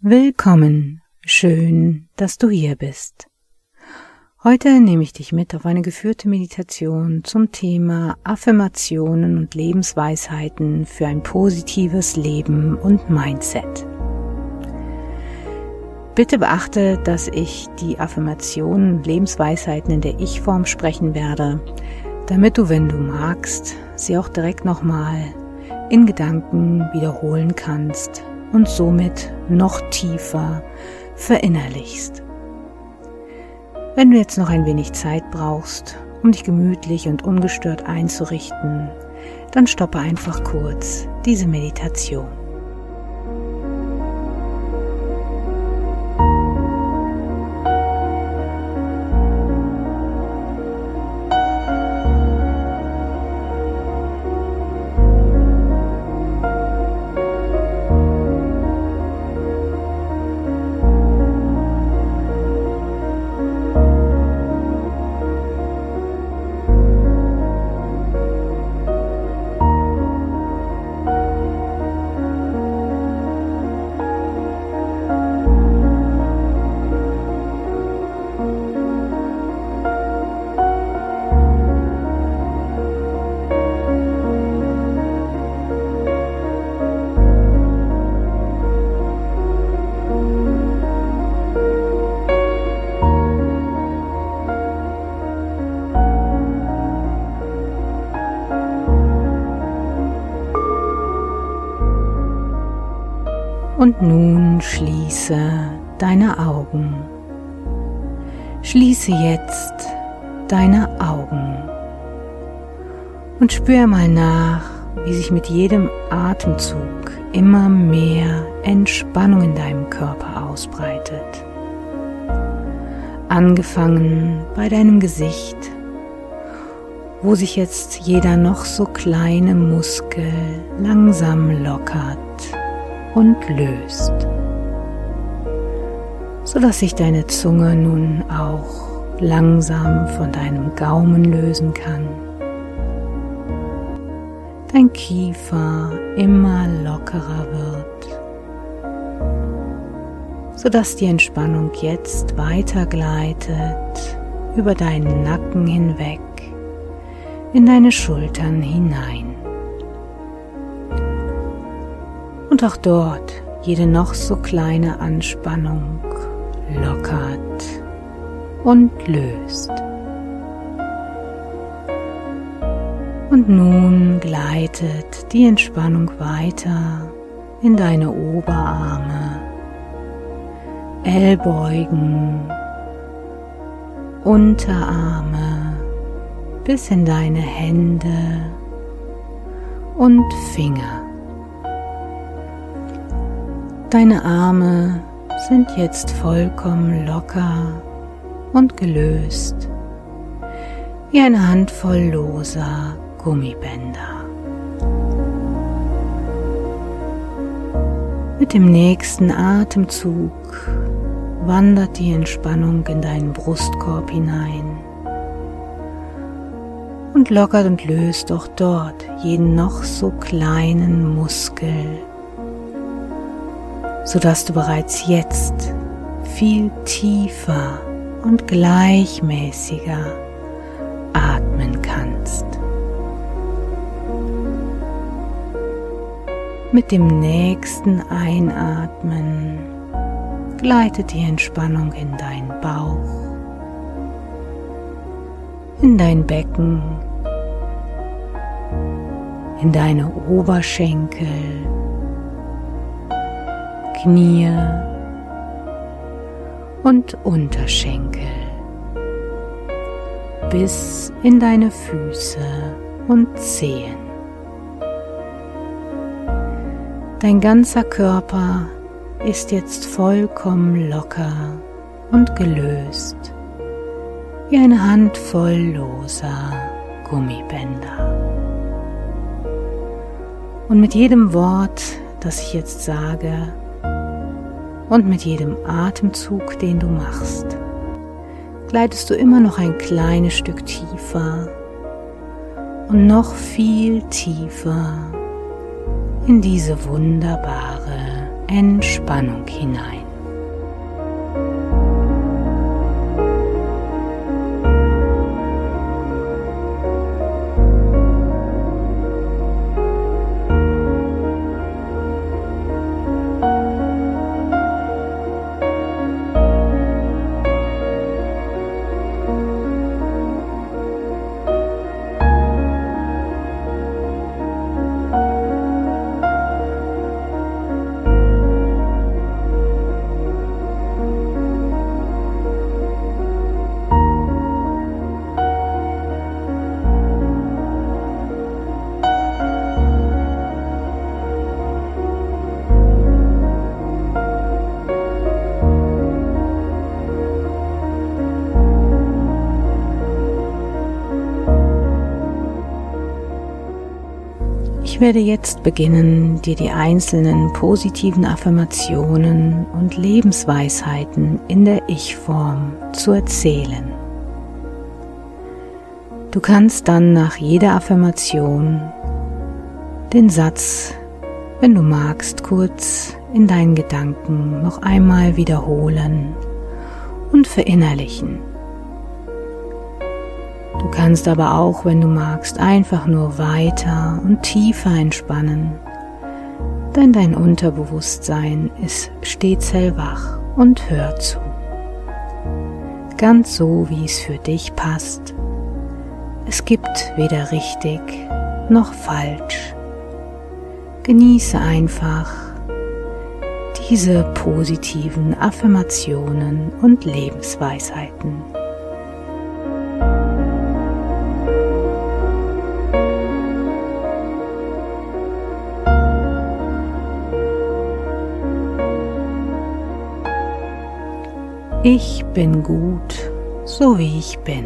Willkommen, schön, dass du hier bist. Heute nehme ich dich mit auf eine geführte Meditation zum Thema Affirmationen und Lebensweisheiten für ein positives Leben und Mindset. Bitte beachte, dass ich die Affirmationen und Lebensweisheiten in der Ich-Form sprechen werde, damit du, wenn du magst, sie auch direkt nochmal in Gedanken wiederholen kannst und somit noch tiefer verinnerlichst. Wenn du jetzt noch ein wenig Zeit brauchst, um dich gemütlich und ungestört einzurichten, dann stoppe einfach kurz diese Meditation. Und nun schließe deine Augen. Schließe jetzt deine Augen und spür mal nach, wie sich mit jedem Atemzug immer mehr Entspannung in deinem Körper ausbreitet. Angefangen bei deinem Gesicht, wo sich jetzt jeder noch so kleine Muskel langsam lockert und löst, sodass sich deine Zunge nun auch langsam von deinem Gaumen lösen kann. Dein Kiefer immer lockerer wird, sodass die Entspannung jetzt weitergleitet über deinen Nacken hinweg in deine Schultern hinein. Und auch dort jede noch so kleine Anspannung lockert und löst. Und nun gleitet die Entspannung weiter in deine Oberarme, Ellbeugen, Unterarme bis in deine Hände und Finger. Deine Arme sind jetzt vollkommen locker und gelöst, wie eine Handvoll loser Gummibänder. Mit dem nächsten Atemzug wandert die Entspannung in deinen Brustkorb hinein und lockert und löst auch dort jeden noch so kleinen Muskel sodass du bereits jetzt viel tiefer und gleichmäßiger atmen kannst. Mit dem nächsten Einatmen gleitet die Entspannung in deinen Bauch, in dein Becken, in deine Oberschenkel, Knie und Unterschenkel bis in deine Füße und Zehen. Dein ganzer Körper ist jetzt vollkommen locker und gelöst wie eine Handvoll loser Gummibänder. Und mit jedem Wort, das ich jetzt sage, und mit jedem Atemzug, den du machst, gleitest du immer noch ein kleines Stück tiefer und noch viel tiefer in diese wunderbare Entspannung hinein. Werde jetzt beginnen, dir die einzelnen positiven Affirmationen und Lebensweisheiten in der Ich-Form zu erzählen. Du kannst dann nach jeder Affirmation den Satz, wenn du magst, kurz in deinen Gedanken noch einmal wiederholen und verinnerlichen. Du kannst aber auch, wenn du magst, einfach nur weiter und tiefer entspannen, denn dein Unterbewusstsein ist stets hellwach und hört zu. Ganz so, wie es für dich passt. Es gibt weder richtig noch falsch. Genieße einfach diese positiven Affirmationen und Lebensweisheiten. Ich bin gut, so wie ich bin.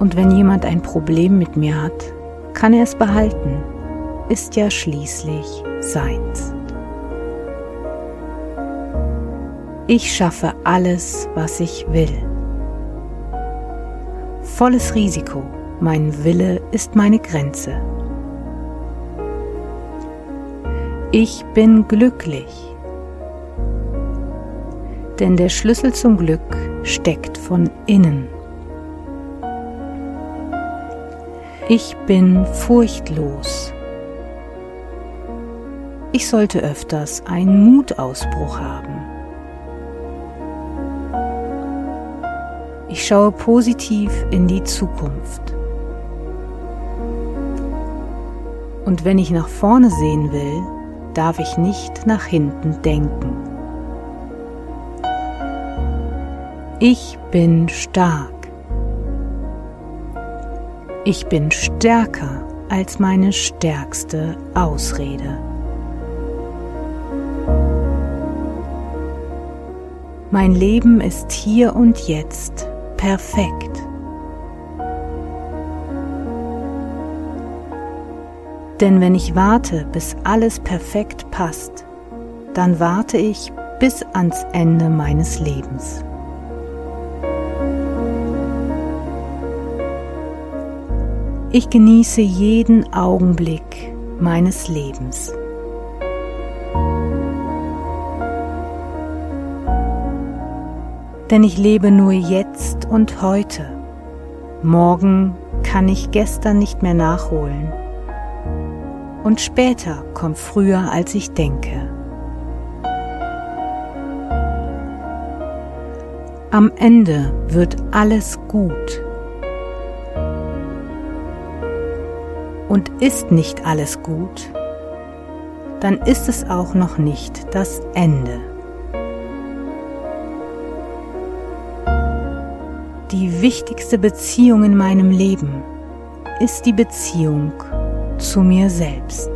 Und wenn jemand ein Problem mit mir hat, kann er es behalten, ist ja schließlich seins. Ich schaffe alles, was ich will. Volles Risiko, mein Wille ist meine Grenze. Ich bin glücklich denn der Schlüssel zum Glück steckt von innen. Ich bin furchtlos. Ich sollte öfters einen Mutausbruch haben. Ich schaue positiv in die Zukunft. Und wenn ich nach vorne sehen will, darf ich nicht nach hinten denken. Ich bin stark. Ich bin stärker als meine stärkste Ausrede. Mein Leben ist hier und jetzt perfekt. Denn wenn ich warte, bis alles perfekt passt, dann warte ich bis ans Ende meines Lebens. Ich genieße jeden Augenblick meines Lebens. Denn ich lebe nur jetzt und heute. Morgen kann ich gestern nicht mehr nachholen. Und später kommt früher, als ich denke. Am Ende wird alles gut. Und ist nicht alles gut, dann ist es auch noch nicht das Ende. Die wichtigste Beziehung in meinem Leben ist die Beziehung zu mir selbst.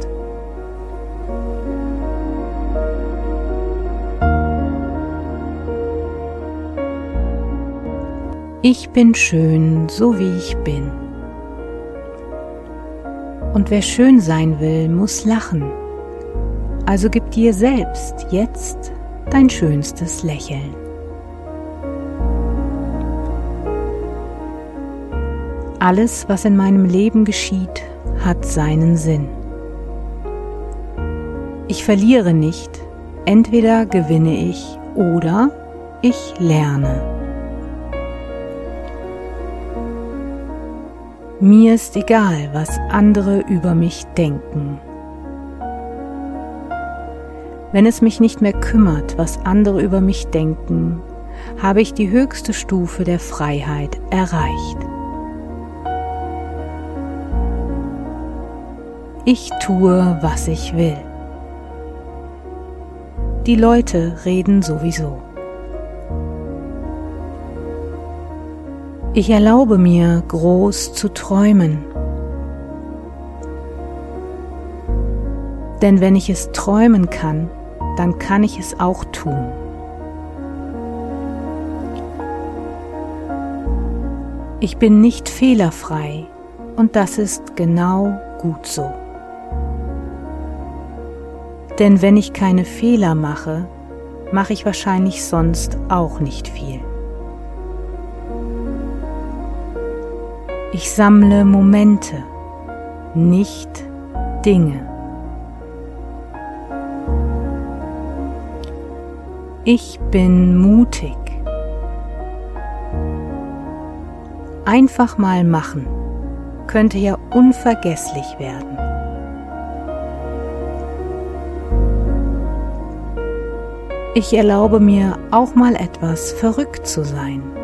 Ich bin schön, so wie ich bin. Und wer schön sein will, muss lachen. Also gib dir selbst jetzt dein schönstes Lächeln. Alles, was in meinem Leben geschieht, hat seinen Sinn. Ich verliere nicht, entweder gewinne ich oder ich lerne. Mir ist egal, was andere über mich denken. Wenn es mich nicht mehr kümmert, was andere über mich denken, habe ich die höchste Stufe der Freiheit erreicht. Ich tue, was ich will. Die Leute reden sowieso. Ich erlaube mir, groß zu träumen. Denn wenn ich es träumen kann, dann kann ich es auch tun. Ich bin nicht fehlerfrei und das ist genau gut so. Denn wenn ich keine Fehler mache, mache ich wahrscheinlich sonst auch nicht viel. Ich sammle Momente, nicht Dinge. Ich bin mutig. Einfach mal machen könnte ja unvergesslich werden. Ich erlaube mir auch mal etwas verrückt zu sein.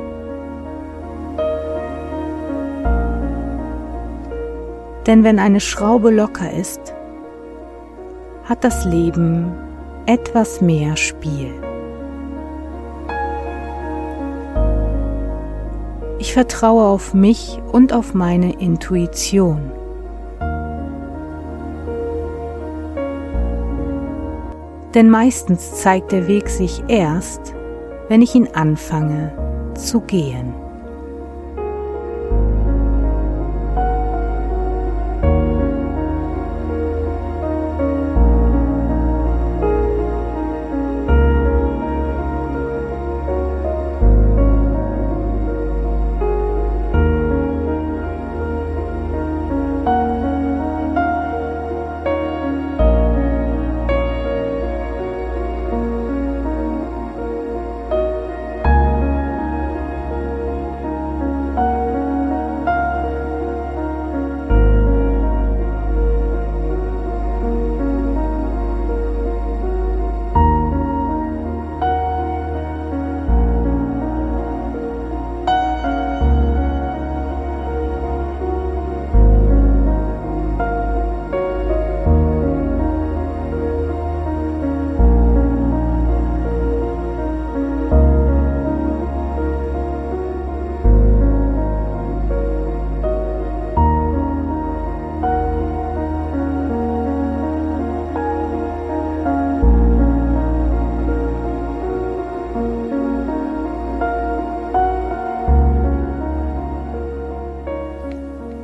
Denn wenn eine Schraube locker ist, hat das Leben etwas mehr Spiel. Ich vertraue auf mich und auf meine Intuition. Denn meistens zeigt der Weg sich erst, wenn ich ihn anfange zu gehen.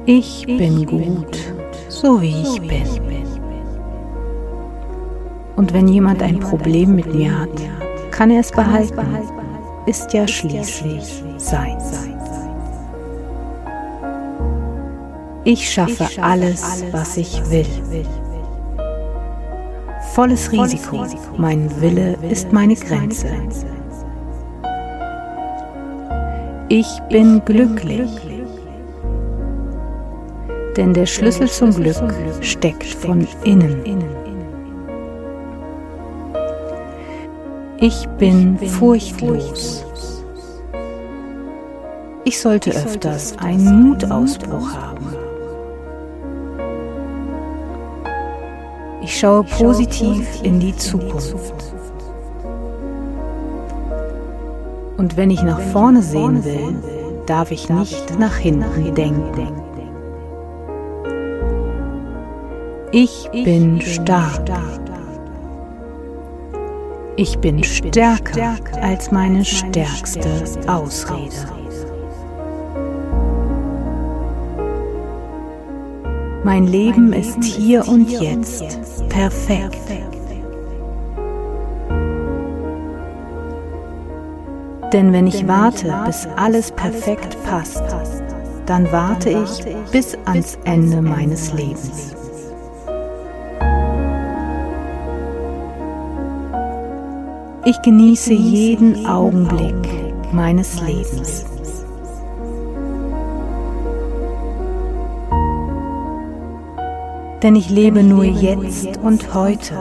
Ich bin gut, so wie ich bin. Und wenn jemand ein Problem mit mir hat, kann er es behalten, ist ja schließlich sein. Ich schaffe alles, was ich will. Volles Risiko, mein Wille ist meine Grenze. Ich bin glücklich denn der Schlüssel zum Glück steckt von innen. Ich bin furchtlos. Ich sollte öfters einen Mutausbruch haben. Ich schaue positiv in die Zukunft. Und wenn ich nach vorne sehen will, darf ich nicht nach hinten denken. Ich bin stark. Ich bin stärker als meine stärkste Ausrede. Mein Leben ist hier und jetzt perfekt. Denn wenn ich warte, bis alles perfekt passt, dann warte ich bis ans Ende meines Lebens. Ich genieße jeden Augenblick meines Lebens. Denn ich lebe nur jetzt und heute.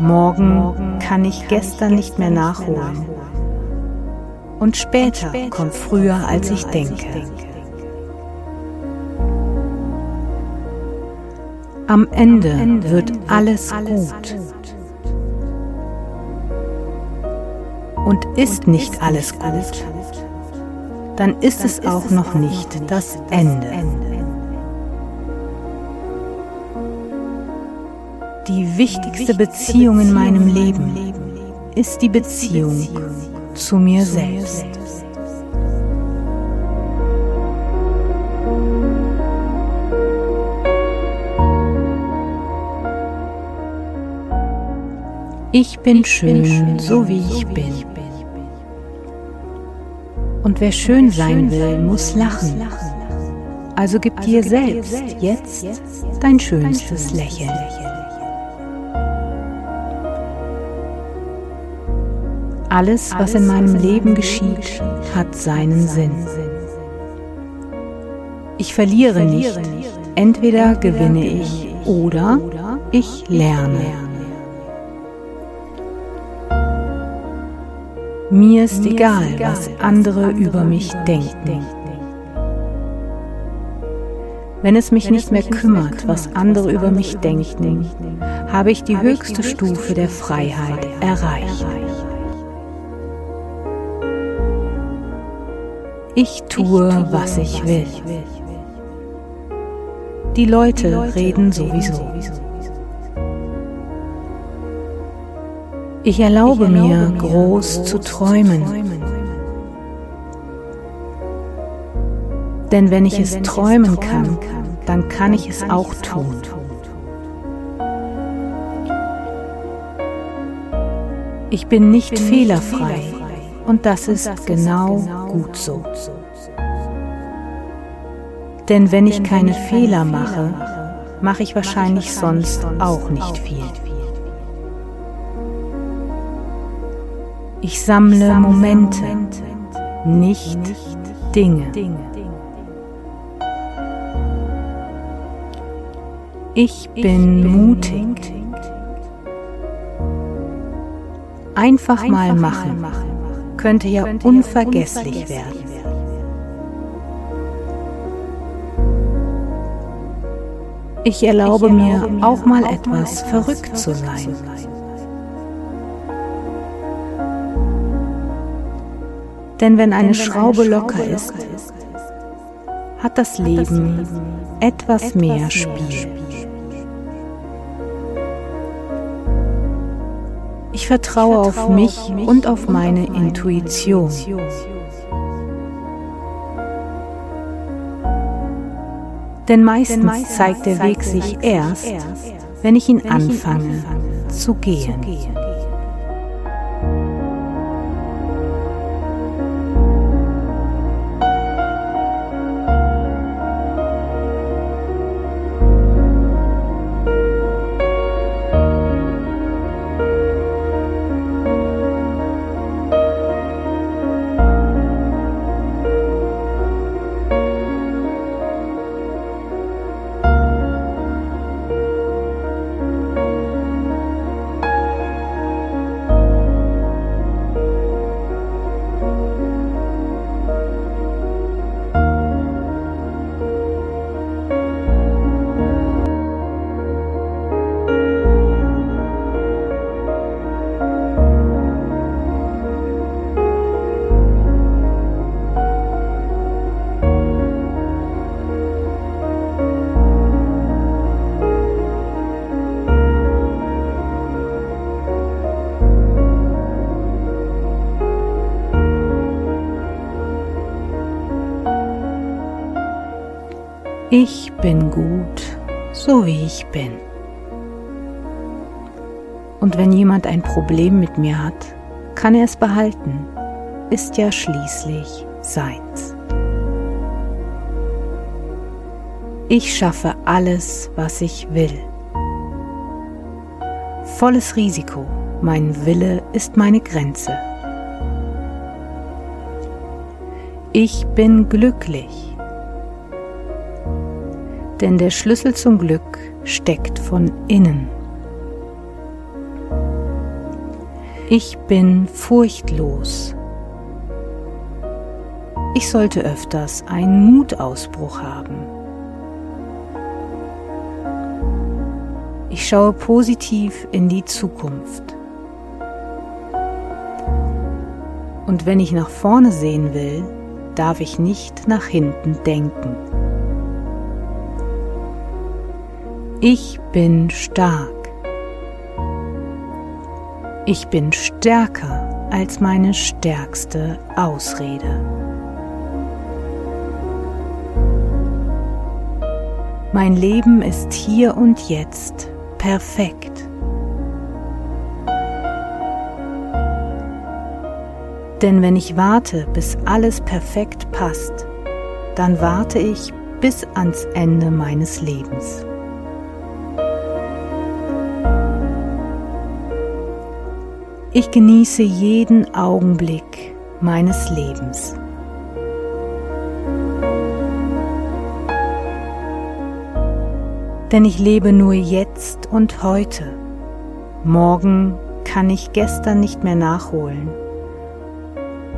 Morgen kann ich gestern nicht mehr nachholen. Und später kommt früher, als ich denke. Am Ende wird alles gut. Und ist nicht alles gut, dann ist es auch noch nicht das Ende. Die wichtigste Beziehung in meinem Leben ist die Beziehung zu mir selbst. Ich bin schön, so wie ich bin. Und wer schön sein will, muss lachen. Also gib also dir selbst jetzt dein schönstes Lächeln. Alles, was in meinem Leben geschieht, hat seinen Sinn. Ich verliere nicht. Entweder gewinne ich oder ich lerne. Mir ist egal, was andere über mich denken. Wenn es mich nicht mehr kümmert, was andere über mich denken, habe ich die höchste Stufe der Freiheit erreicht. Ich tue, was ich will. Die Leute reden sowieso. Ich erlaube mir, groß zu träumen. Denn wenn ich es träumen kann, dann kann ich es auch tun. Ich bin nicht fehlerfrei und das ist genau gut so. Denn wenn ich keine Fehler mache, mache ich wahrscheinlich sonst auch nicht viel. Ich sammle Momente, nicht Dinge. Ich bin mutig. Einfach mal machen könnte ja unvergesslich werden. Ich erlaube mir auch mal etwas verrückt zu sein. Denn wenn eine Schraube locker ist, hat das Leben etwas mehr Spiel. Ich vertraue auf mich und auf meine Intuition. Denn meistens zeigt der Weg sich erst, wenn ich ihn anfange zu gehen. Ich bin gut, so wie ich bin. Und wenn jemand ein Problem mit mir hat, kann er es behalten, ist ja schließlich seins. Ich schaffe alles, was ich will. Volles Risiko. Mein Wille ist meine Grenze. Ich bin glücklich. Denn der Schlüssel zum Glück steckt von innen. Ich bin furchtlos. Ich sollte öfters einen Mutausbruch haben. Ich schaue positiv in die Zukunft. Und wenn ich nach vorne sehen will, darf ich nicht nach hinten denken. Ich bin stark. Ich bin stärker als meine stärkste Ausrede. Mein Leben ist hier und jetzt perfekt. Denn wenn ich warte, bis alles perfekt passt, dann warte ich bis ans Ende meines Lebens. Ich genieße jeden Augenblick meines Lebens. Denn ich lebe nur jetzt und heute. Morgen kann ich gestern nicht mehr nachholen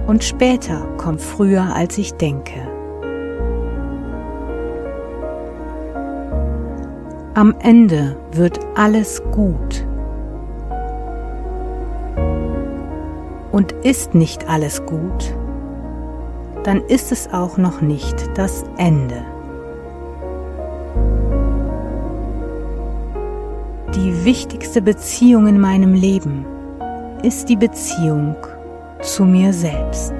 und später kommt früher, als ich denke. Am Ende wird alles gut. Und ist nicht alles gut, dann ist es auch noch nicht das Ende. Die wichtigste Beziehung in meinem Leben ist die Beziehung zu mir selbst.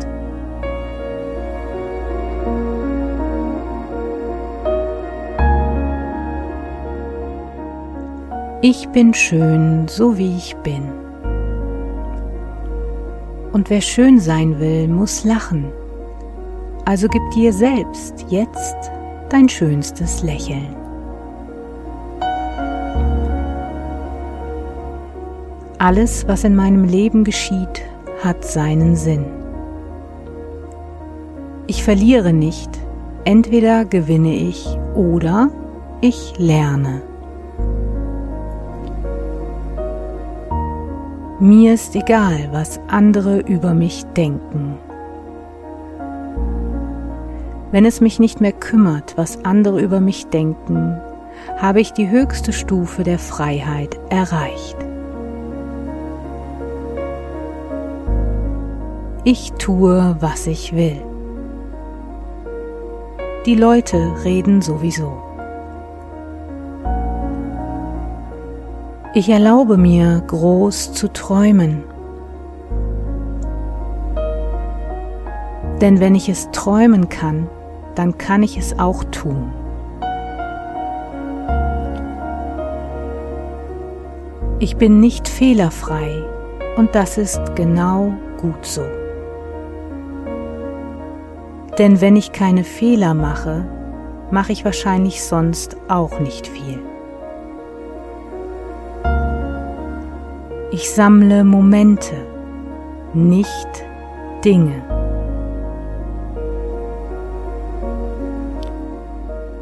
Ich bin schön, so wie ich bin. Und wer schön sein will, muss lachen. Also gib dir selbst jetzt dein schönstes Lächeln. Alles, was in meinem Leben geschieht, hat seinen Sinn. Ich verliere nicht, entweder gewinne ich oder ich lerne. Mir ist egal, was andere über mich denken. Wenn es mich nicht mehr kümmert, was andere über mich denken, habe ich die höchste Stufe der Freiheit erreicht. Ich tue, was ich will. Die Leute reden sowieso. Ich erlaube mir, groß zu träumen. Denn wenn ich es träumen kann, dann kann ich es auch tun. Ich bin nicht fehlerfrei und das ist genau gut so. Denn wenn ich keine Fehler mache, mache ich wahrscheinlich sonst auch nicht viel. Ich sammle Momente, nicht Dinge.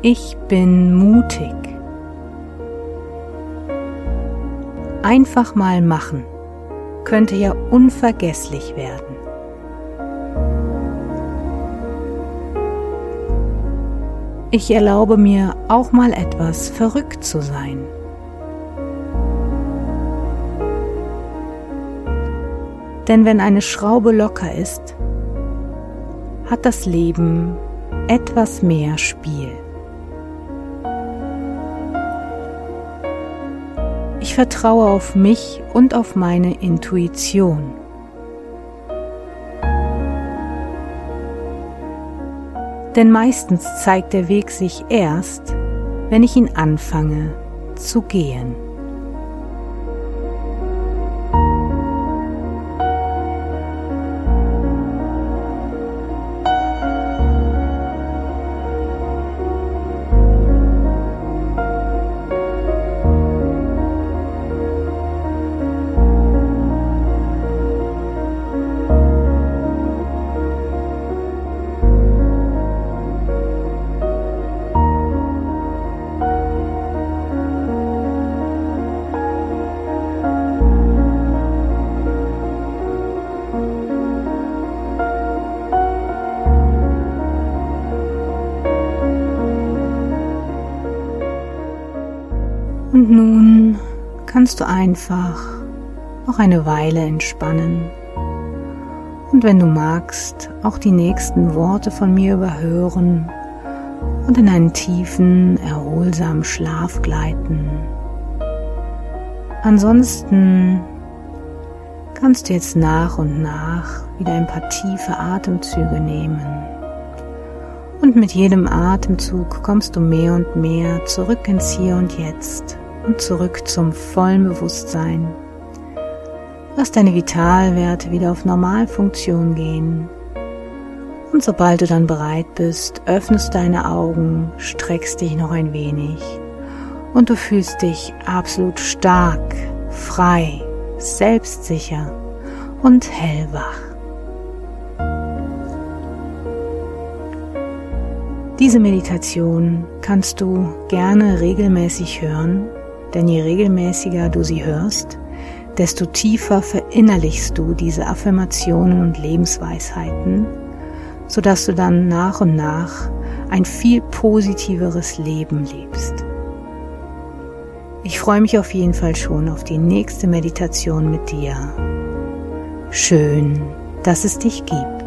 Ich bin mutig. Einfach mal machen könnte ja unvergesslich werden. Ich erlaube mir auch mal etwas verrückt zu sein. Denn wenn eine Schraube locker ist, hat das Leben etwas mehr Spiel. Ich vertraue auf mich und auf meine Intuition. Denn meistens zeigt der Weg sich erst, wenn ich ihn anfange zu gehen. Und nun kannst du einfach noch eine Weile entspannen. Und wenn du magst, auch die nächsten Worte von mir überhören und in einen tiefen, erholsamen Schlaf gleiten. Ansonsten kannst du jetzt nach und nach wieder ein paar tiefe Atemzüge nehmen. Und mit jedem Atemzug kommst du mehr und mehr zurück ins Hier und Jetzt und zurück zum vollen Bewusstsein. Lass deine Vitalwerte wieder auf Normalfunktion gehen. Und sobald du dann bereit bist, öffnest deine Augen, streckst dich noch ein wenig und du fühlst dich absolut stark, frei, selbstsicher und hellwach. Diese Meditation kannst du gerne regelmäßig hören, denn je regelmäßiger du sie hörst, desto tiefer verinnerlichst du diese Affirmationen und Lebensweisheiten, sodass du dann nach und nach ein viel positiveres Leben lebst. Ich freue mich auf jeden Fall schon auf die nächste Meditation mit dir. Schön, dass es dich gibt.